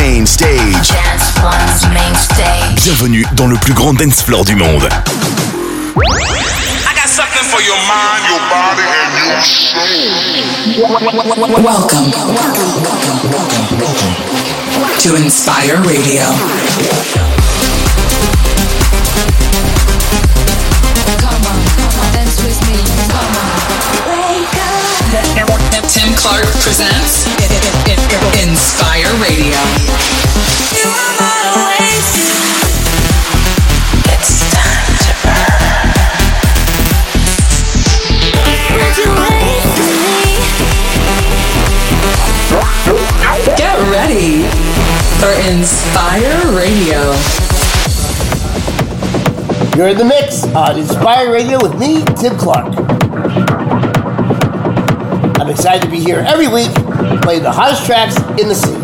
Main Stage. Dance One's Main Stage. Bienvenue dans le plus grand dance floor du monde. I got something for your mind, your body, and your soul. Welcome to Inspire Radio. Come on, come on, dance with me. Come on. Tim Clark presents Inspire Radio. It's time to burn. Get ready for Inspire Radio. You're in the mix on Inspire Radio with me, Tim Clark. I'm excited to be here every week playing the hottest tracks in the scene.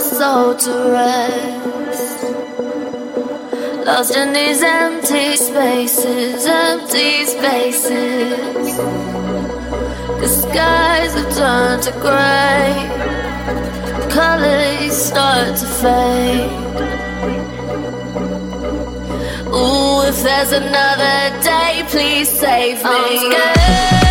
Soul to rest. Lost in these empty spaces, empty spaces. The skies have turned to grey, colors start to fade. Ooh, if there's another day, please save me. I'm scared.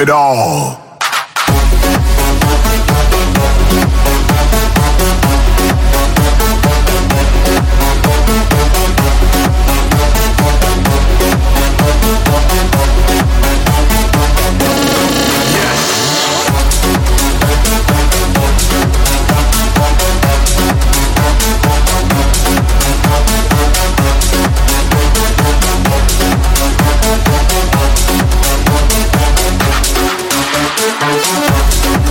Have it all. Can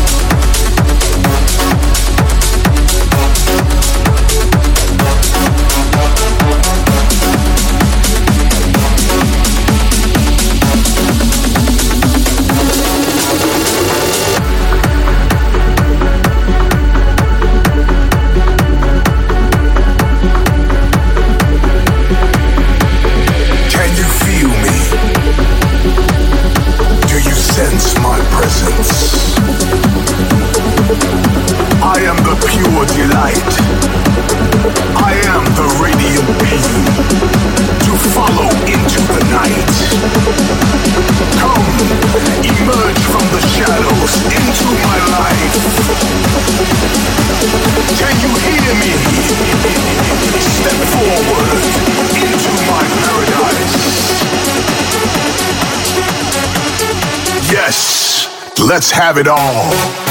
let's have it all.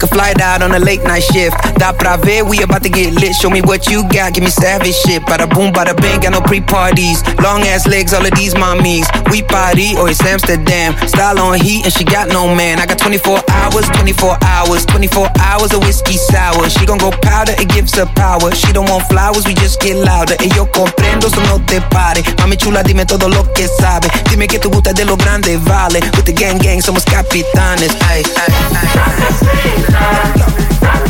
Took a flight out on a late night shift. Da pra ver, we about to get lit. Show me what you got, give me savage shit. Bada boom, bada bang, got no pre parties. Long ass legs, all of these mommies. We party, or it's Amsterdam. Style on heat, and she got no man. I got 24 hours, 24 hours, 24 hours of whiskey sour. She gon' go powder, it gives her power. She don't want flowers, we just get louder. Y yo comprendo, so no te pare. Mami chula, dime todo lo que sabe. Dime que te gusta de lo grande, vale. With the gang gang, somos capitanes. Ay, ay, ay. Ay.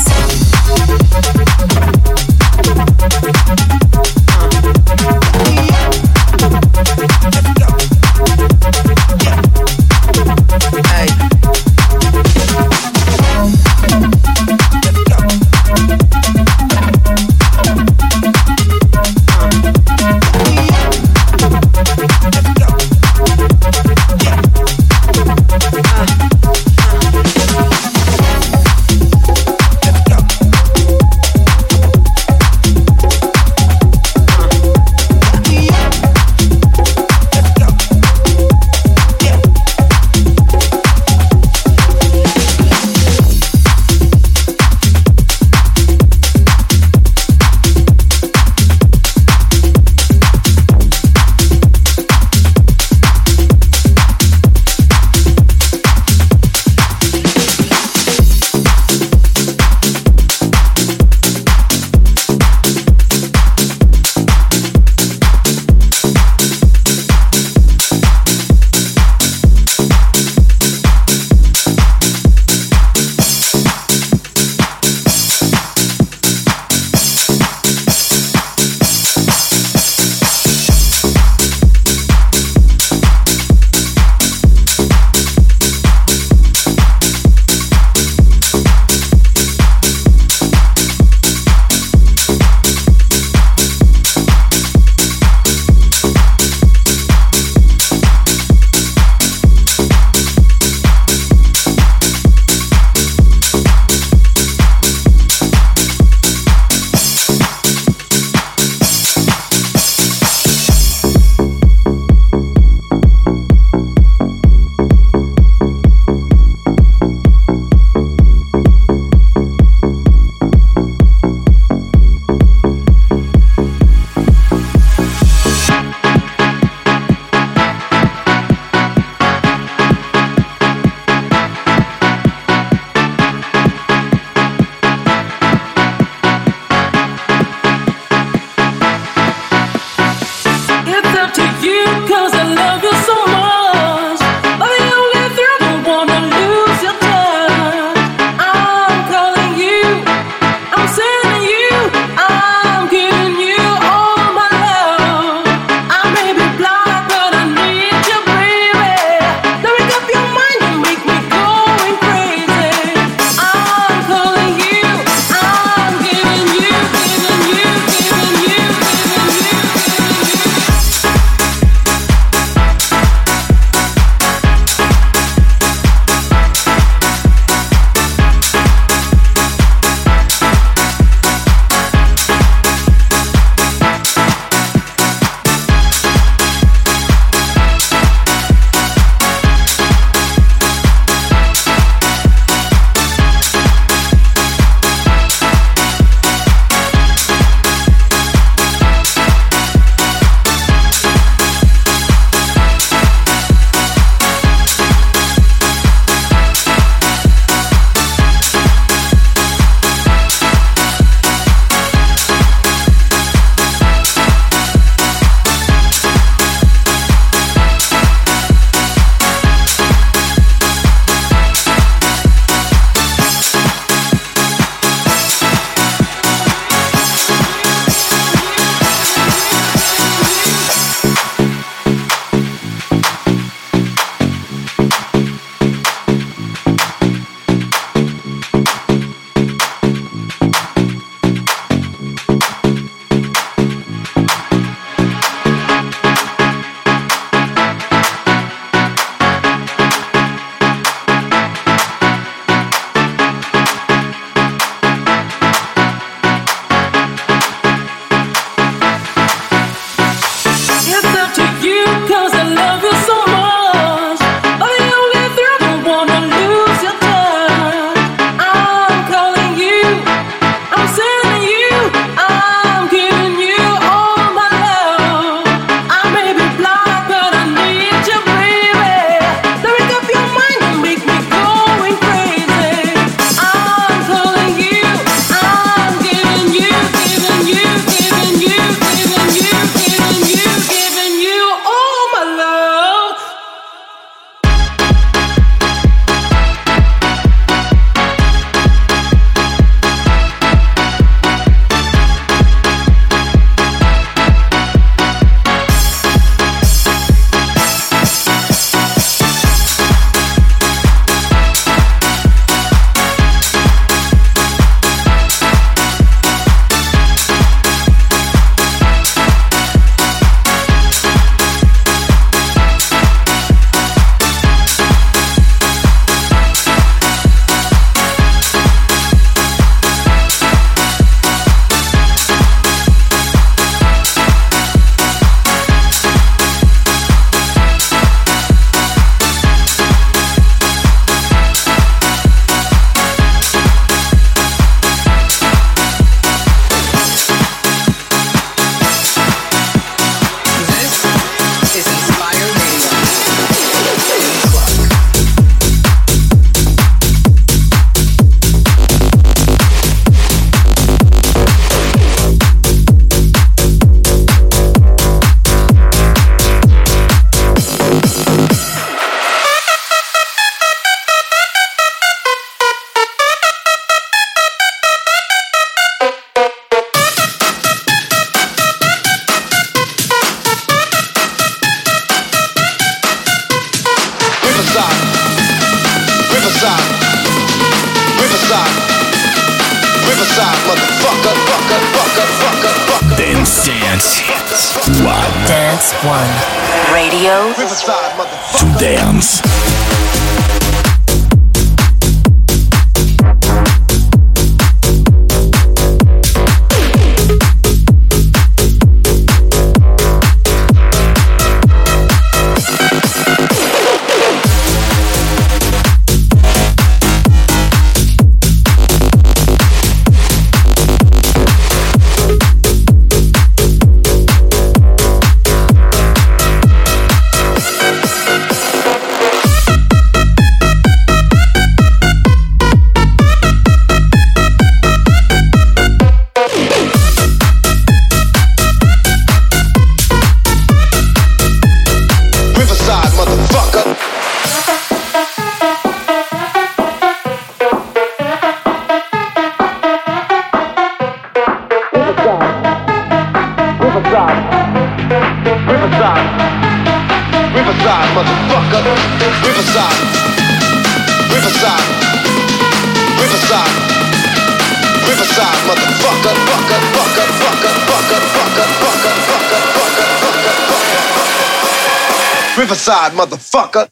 Riverside, motherfucker, fucker, fucker, fucker, fucker. Dance Dance One Dance One. Radio Riverside, to dance. God, motherfucker.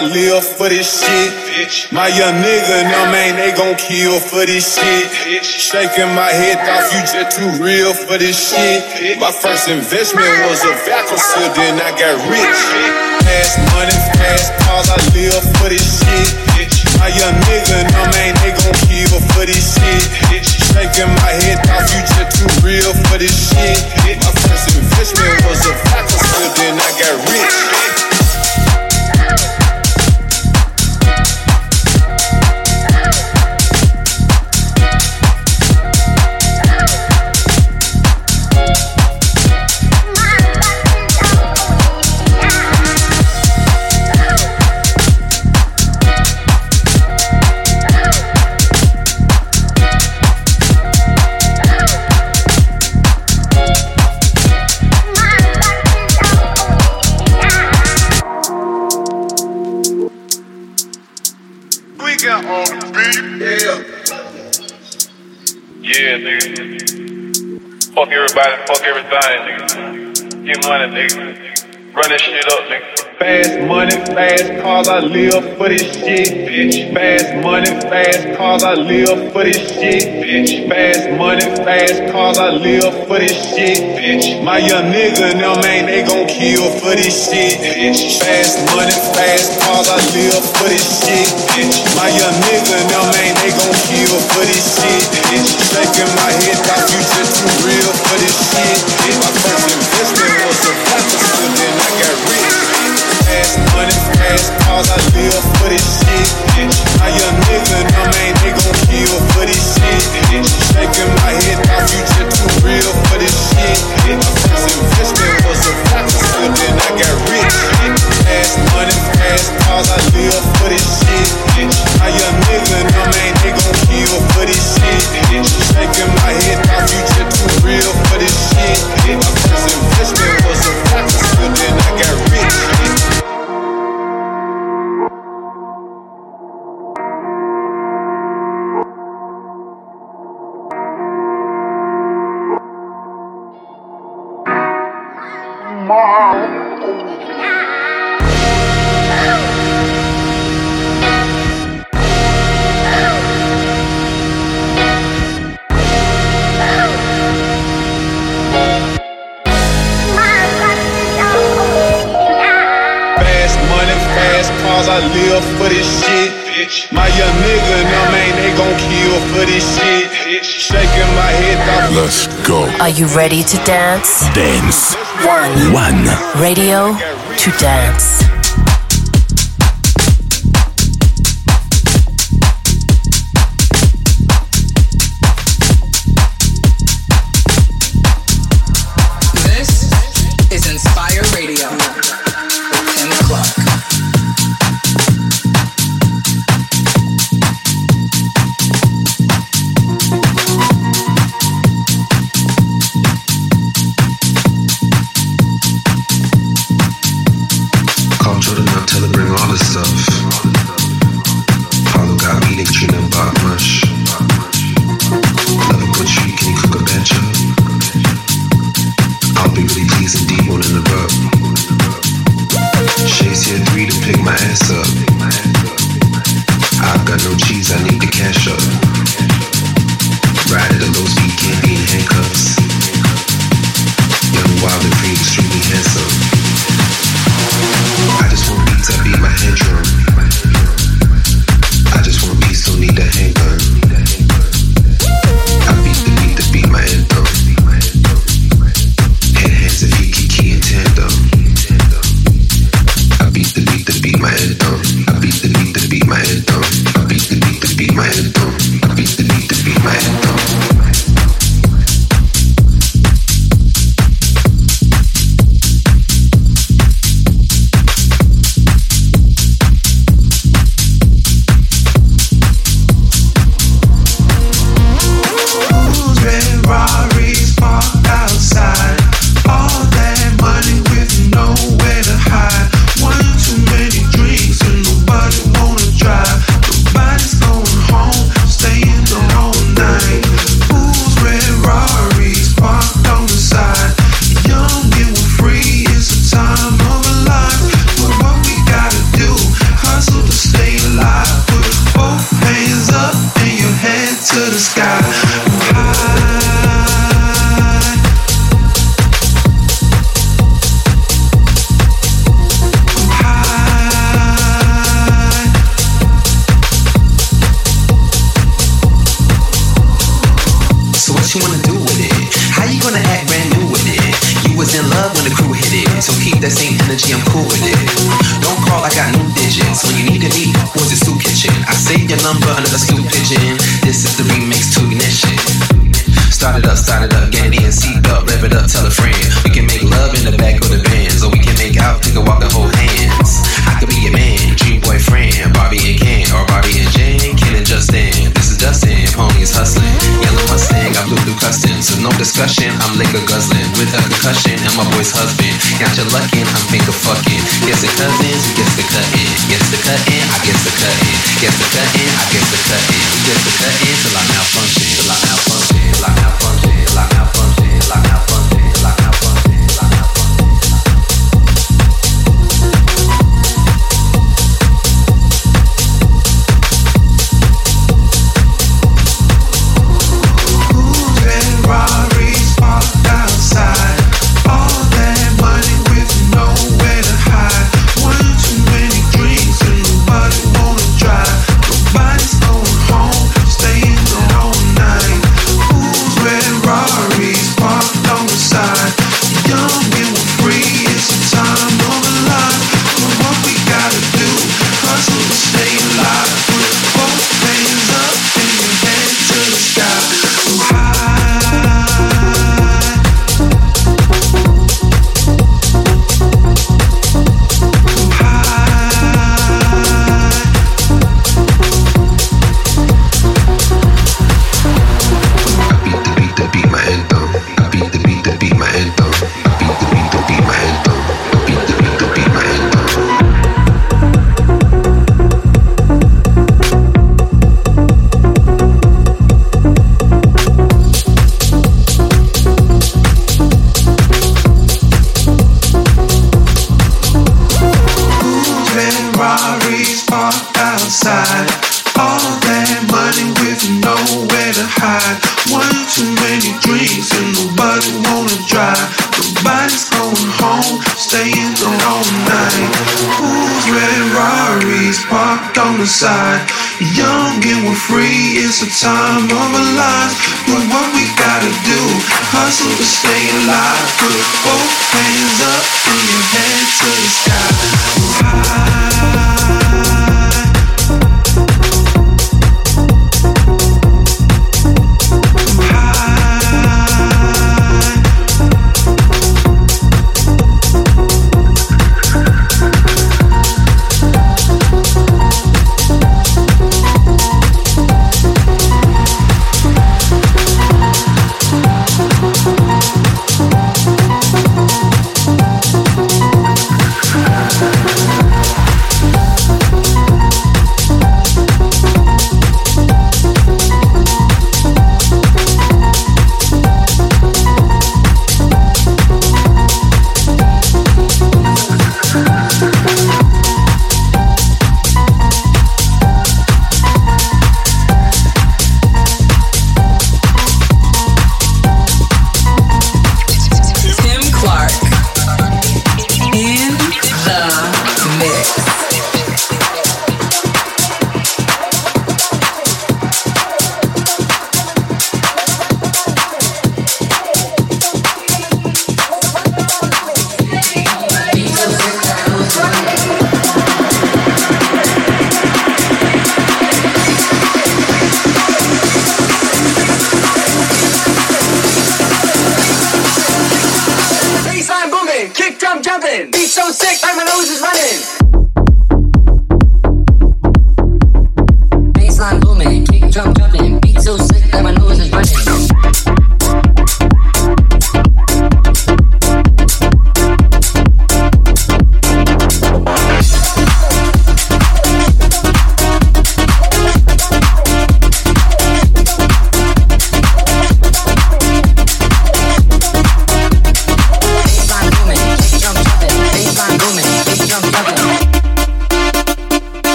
I live for this shit. My young nigga, now man, they gon' kill for this shit. Shaking my head off, you just too real for this shit. My first investment was a vacuum then I got rich. Fast money, fast cars, I live for this shit. My young nigga, now man, they gon' kill for this shit. Shaking my head off, you just too real for this shit. My first investment was a vacuum then I got rich. Fast cars, I live for this shit, bitch. Fast money, fast cars, I live for this shit, bitch. Fast money, fast cars, I live for this shit, bitch. My young nigga, now man, they gon' kill for this shit, bitch. Fast money, fast cars, I live for this shit, bitch. My young nigga, now man, they gon' kill for this shit, bitch. Shaking my head, thought you just too real for this shit, bitch. My first investment was a deficit, Fast money, fast cars, I live for this shit, bitch. My young nigga, no man, they gon' kill for this shit, bitch. Shaking my head you just too real for this shit, bitch. My first investment was a property, then I got rich, bitch. Fast money, fast cars, I live for this shit, bitch. My young nigga, no man, they gon' kill for this shit, bitch. Shaking my head you just too real for this shit, bitch. My first investment was a property, then I got rich, bitch. I live for this shit, bitch. My young nigga, no man, for this shit. Shaking my head. Let's go. Are you ready to dance? Dance. One. One. Radio to dance. To be the leader, to be my capimento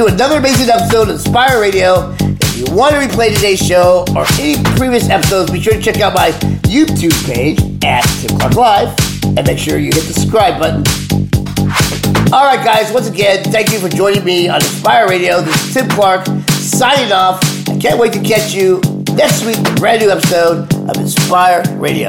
Into another amazing episode of Inspire Radio. If you want to replay today's show or any previous episodes, be sure to check out my YouTube page at Tim Clark Live and make sure you hit the subscribe button. All right, guys, once again, thank you for joining me on Inspire Radio. This is Tim Clark signing off. I can't wait to catch you next week brand new episode of Inspire Radio.